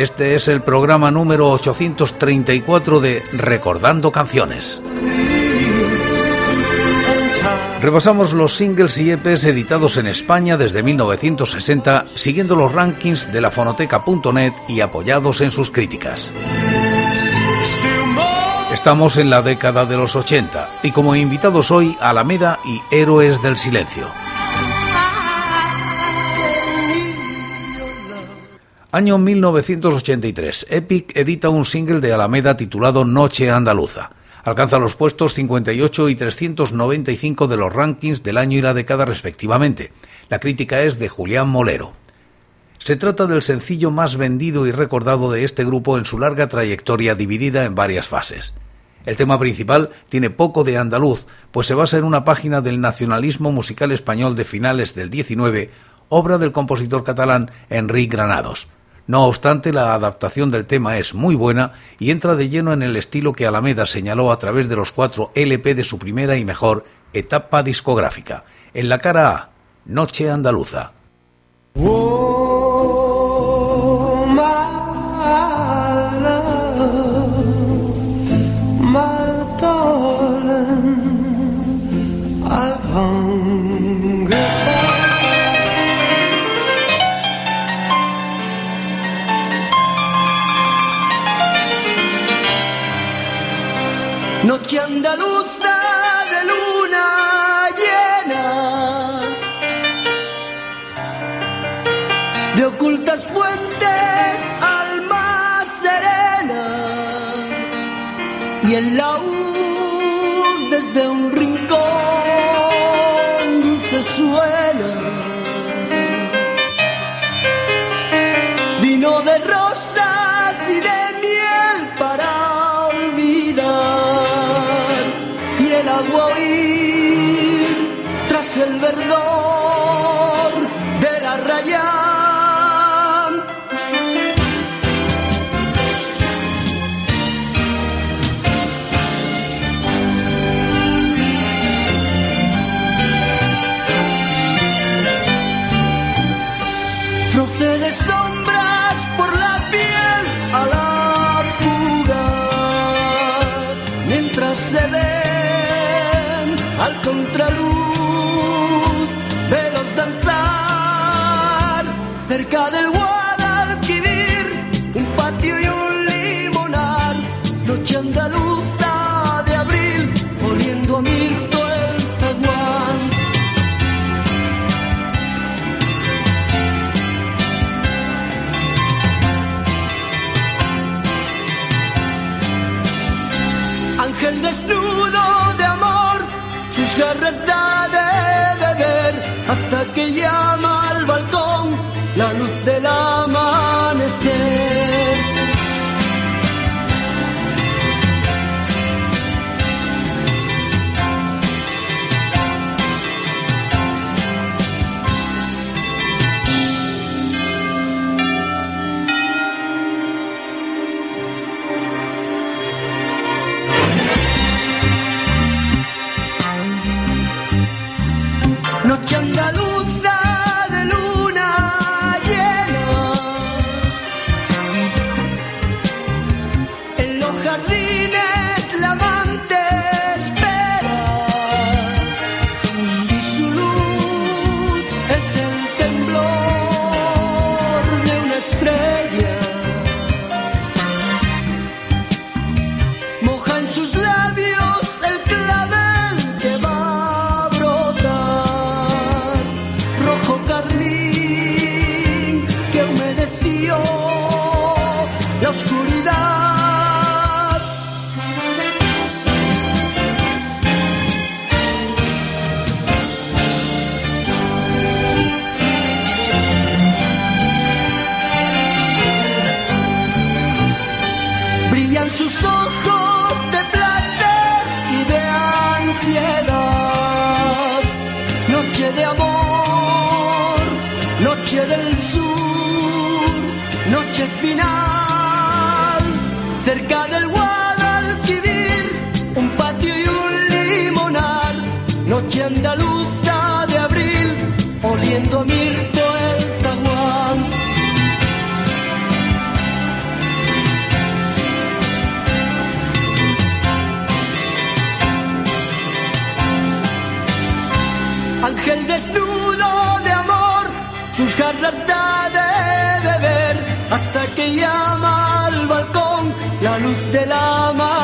Este es el programa número 834 de Recordando Canciones. Repasamos los singles y EPs editados en España desde 1960, siguiendo los rankings de la fonoteca.net y apoyados en sus críticas. Estamos en la década de los 80 y como invitados hoy Alameda y Héroes del Silencio. Año 1983. Epic edita un single de Alameda titulado Noche Andaluza. Alcanza los puestos 58 y 395 de los rankings del año y la década respectivamente. La crítica es de Julián Molero. Se trata del sencillo más vendido y recordado de este grupo en su larga trayectoria dividida en varias fases. El tema principal tiene poco de andaluz, pues se basa en una página del nacionalismo musical español de finales del XIX, obra del compositor catalán Enric Granados. No obstante, la adaptación del tema es muy buena y entra de lleno en el estilo que Alameda señaló a través de los cuatro LP de su primera y mejor etapa discográfica. En la cara A, Noche Andaluza. Andaluza de luna llena, de ocultas fuentes, alma serena, y el laúd la luz del amanecer. La Ángel desnudo de amor, sus garras da de beber hasta que llama al balcón la luz del amanecer.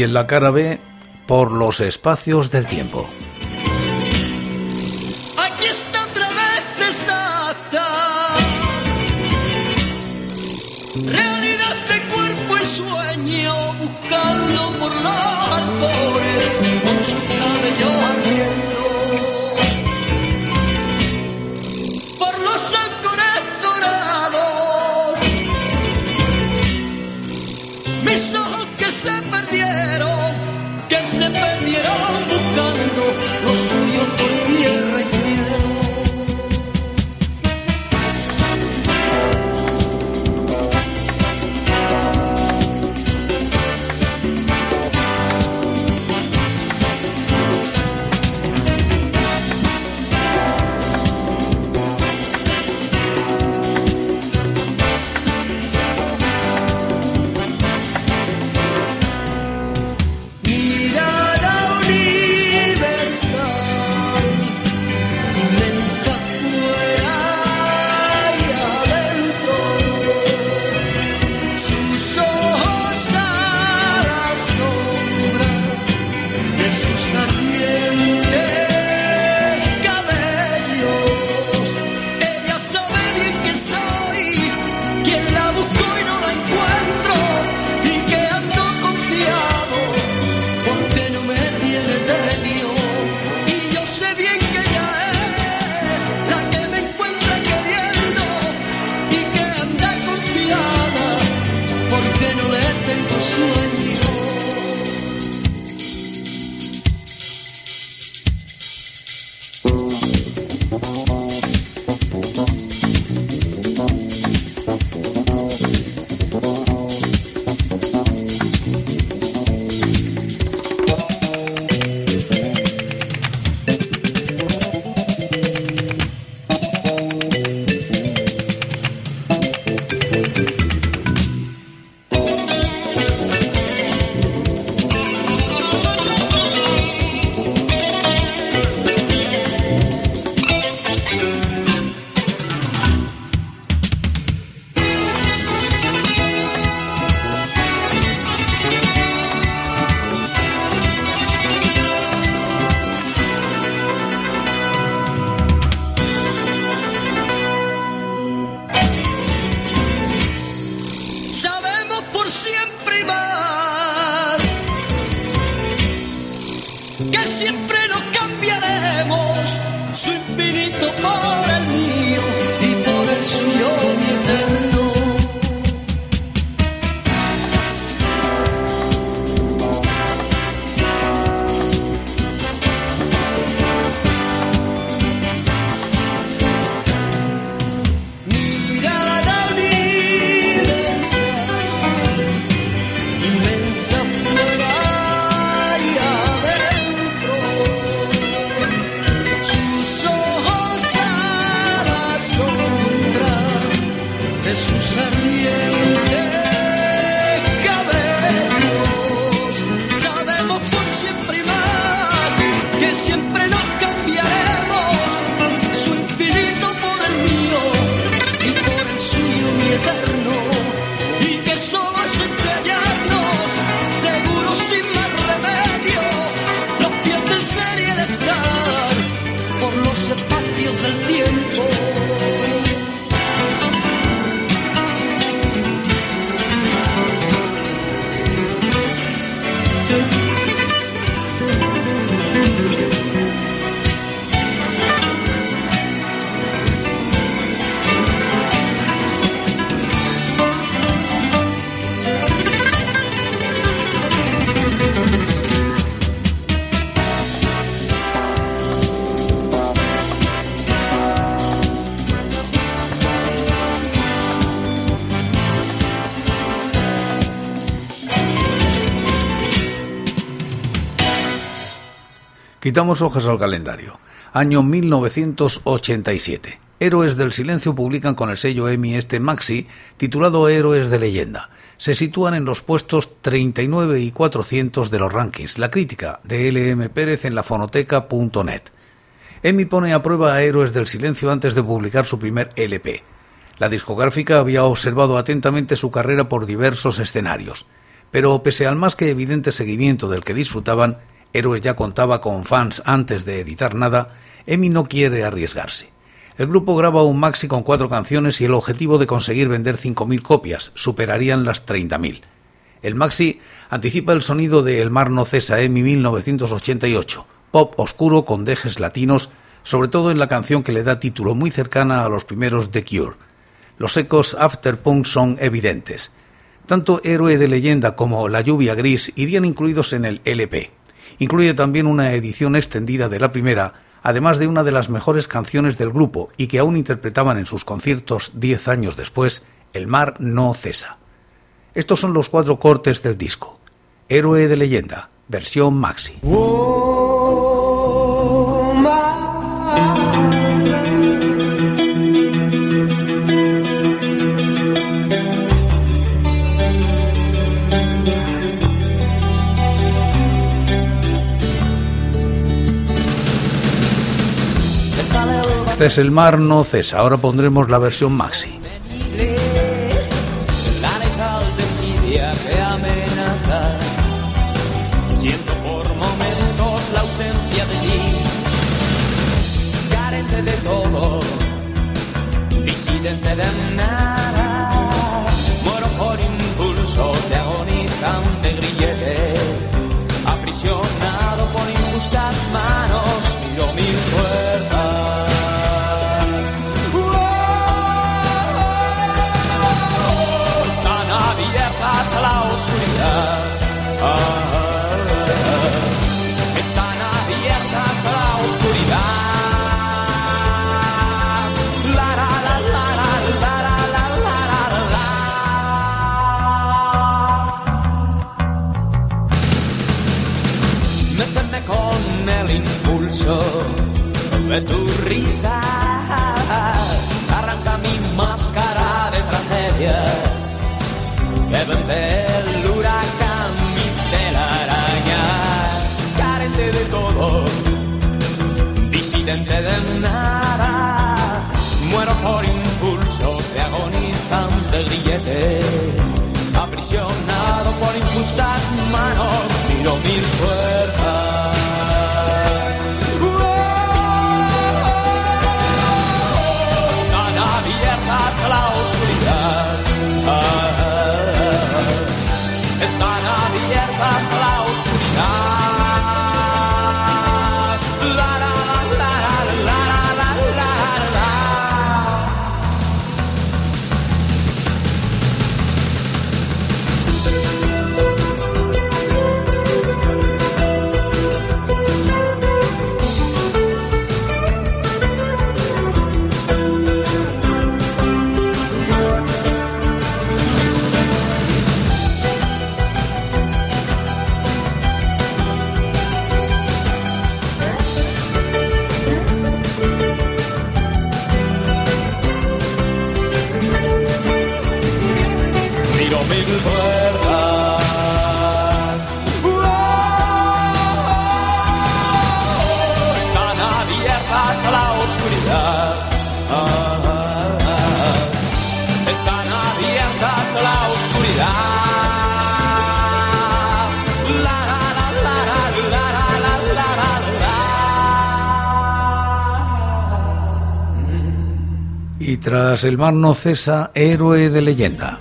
Y en la cara B por los espacios del tiempo. Suyo por de Quitamos hojas al calendario. Año 1987. Héroes del Silencio publican con el sello EMI este maxi titulado Héroes de Leyenda. Se sitúan en los puestos 39 y 400 de los rankings. La crítica de LM Pérez en la fonoteca.net. EMI pone a prueba a Héroes del Silencio antes de publicar su primer LP. La discográfica había observado atentamente su carrera por diversos escenarios, pero pese al más que evidente seguimiento del que disfrutaban, Héroes ya contaba con fans antes de editar nada, Emi no quiere arriesgarse. El grupo graba un maxi con cuatro canciones y el objetivo de conseguir vender 5.000 copias superarían las 30.000. El maxi anticipa el sonido de El mar no cesa Emi 1988, pop oscuro con dejes latinos, sobre todo en la canción que le da título muy cercana a los primeros The Cure. Los ecos afterpunk son evidentes. Tanto Héroe de leyenda como La lluvia gris irían incluidos en el LP. Incluye también una edición extendida de la primera, además de una de las mejores canciones del grupo y que aún interpretaban en sus conciertos diez años después, El mar no cesa. Estos son los cuatro cortes del disco. Héroe de leyenda, versión maxi. El mar no cesa. Ahora pondremos la versión maxi. Siento por momentos la ausencia de ti. Carente de todo. Disidente de nada. Muero por impulsos de agonizante grillete. Aprisionado por injustas manos. Miro mil puertas. Que vende el huracán, mis telarañas. Carente de todo, disidente de nada. Muero por impulsos de agonizante grillete. Aprisionado por injustas manos, miro mil puertas. El mar no cesa, héroe de leyenda.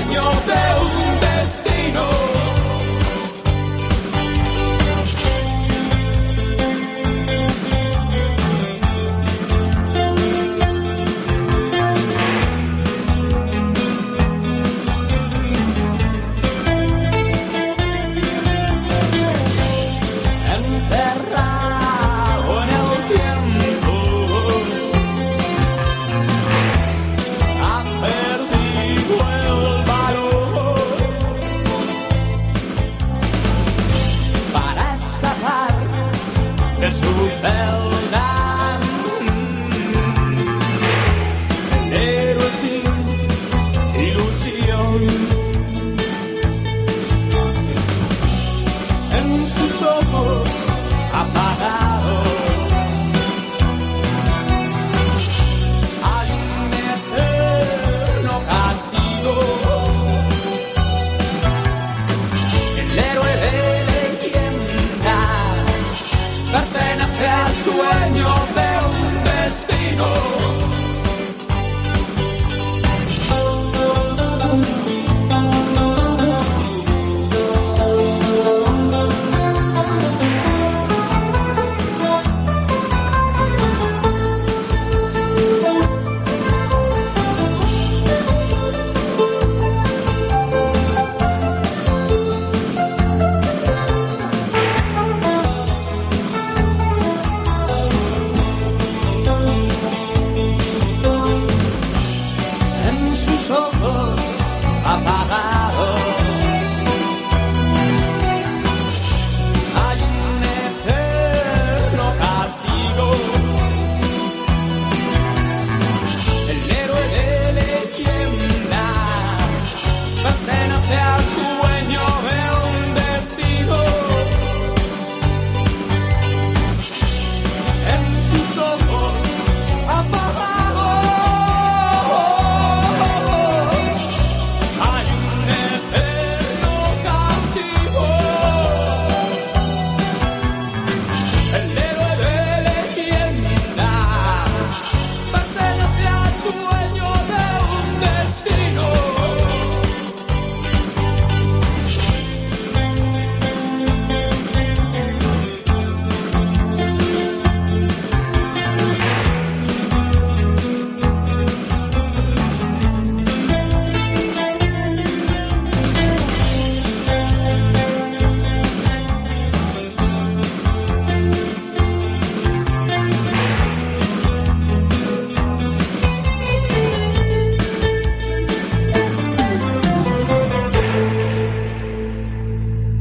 Señor de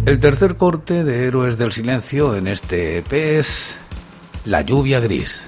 El tercer corte de Héroes del Silencio en este EP es La lluvia gris.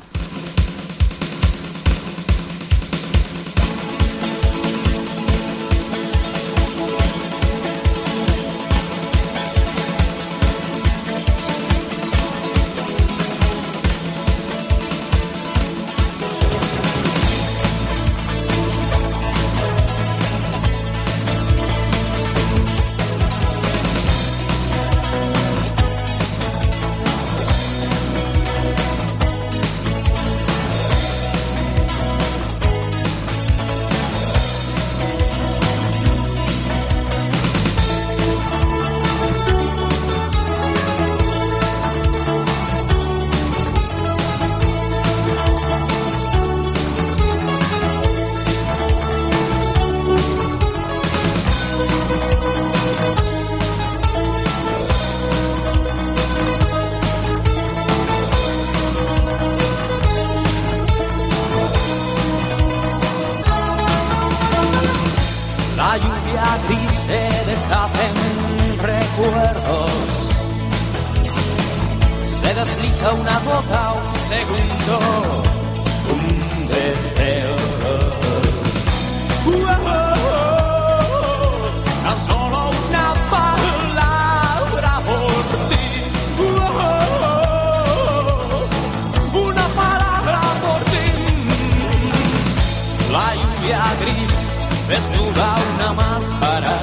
la lluvia gris desnuda una máscara.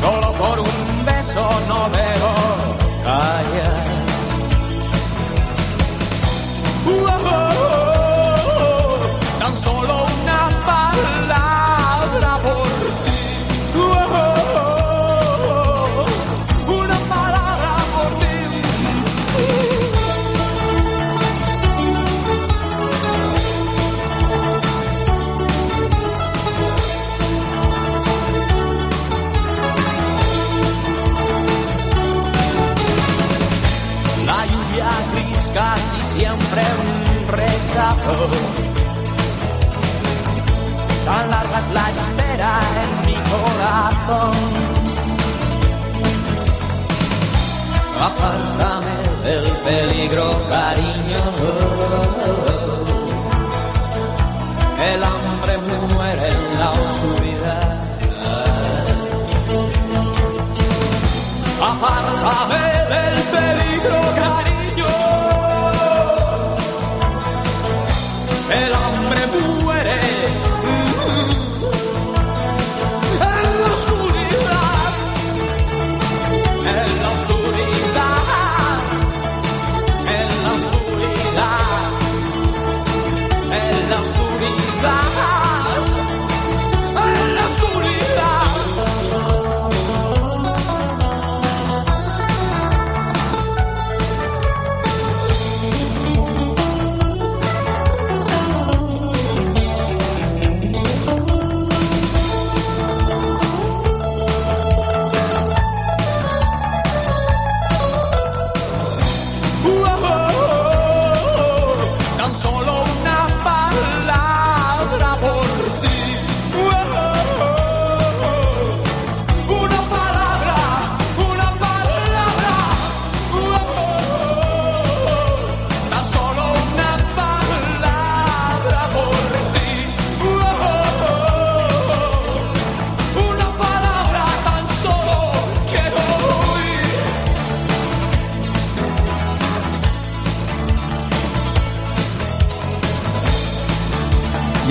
Solo por un beso no debo callar. Tan larga la espera en mi corazón. Apártame del peligro, cariño. El hambre me muere en la oscuridad. Apártame del peligro.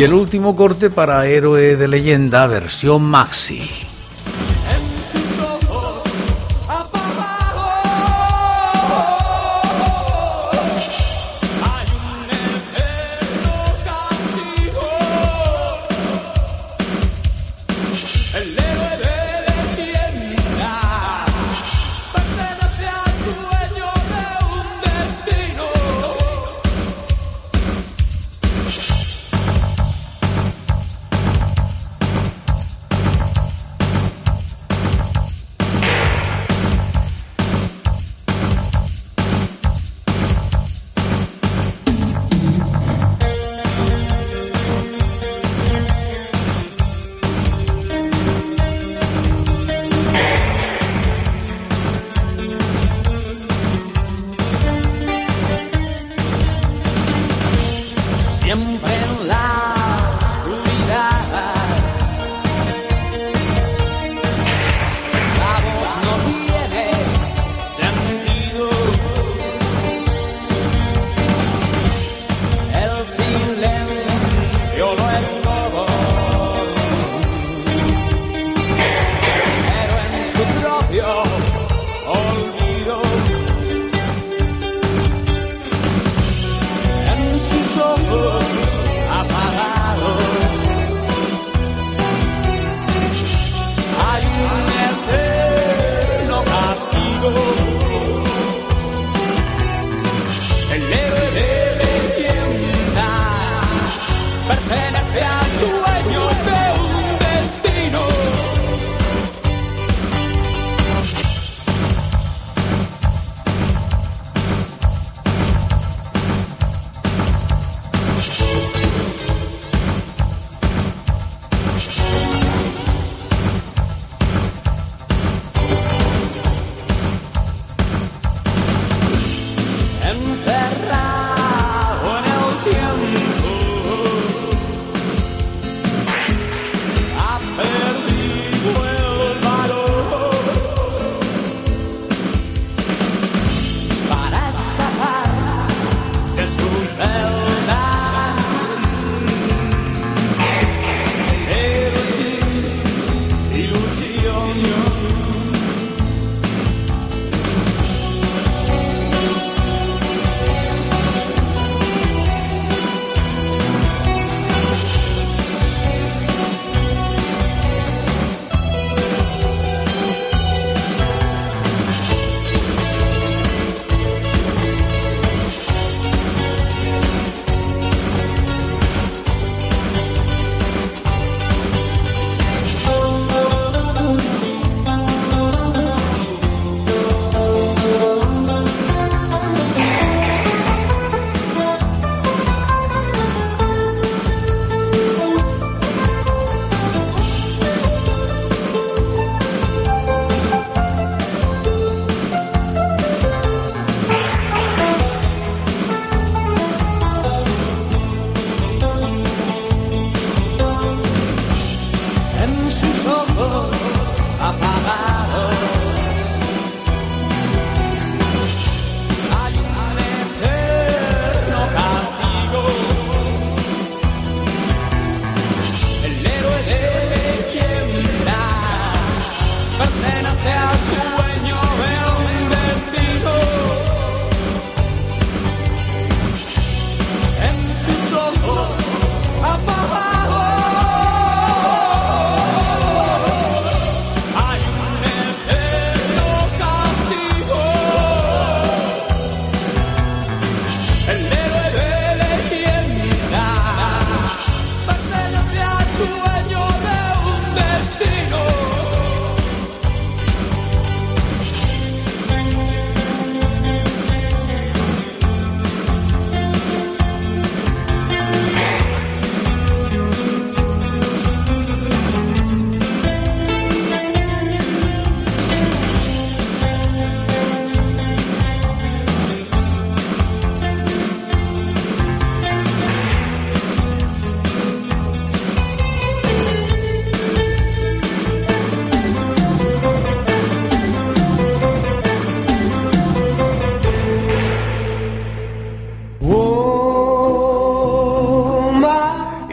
El último corte para Héroe de Leyenda, versión maxi. Your last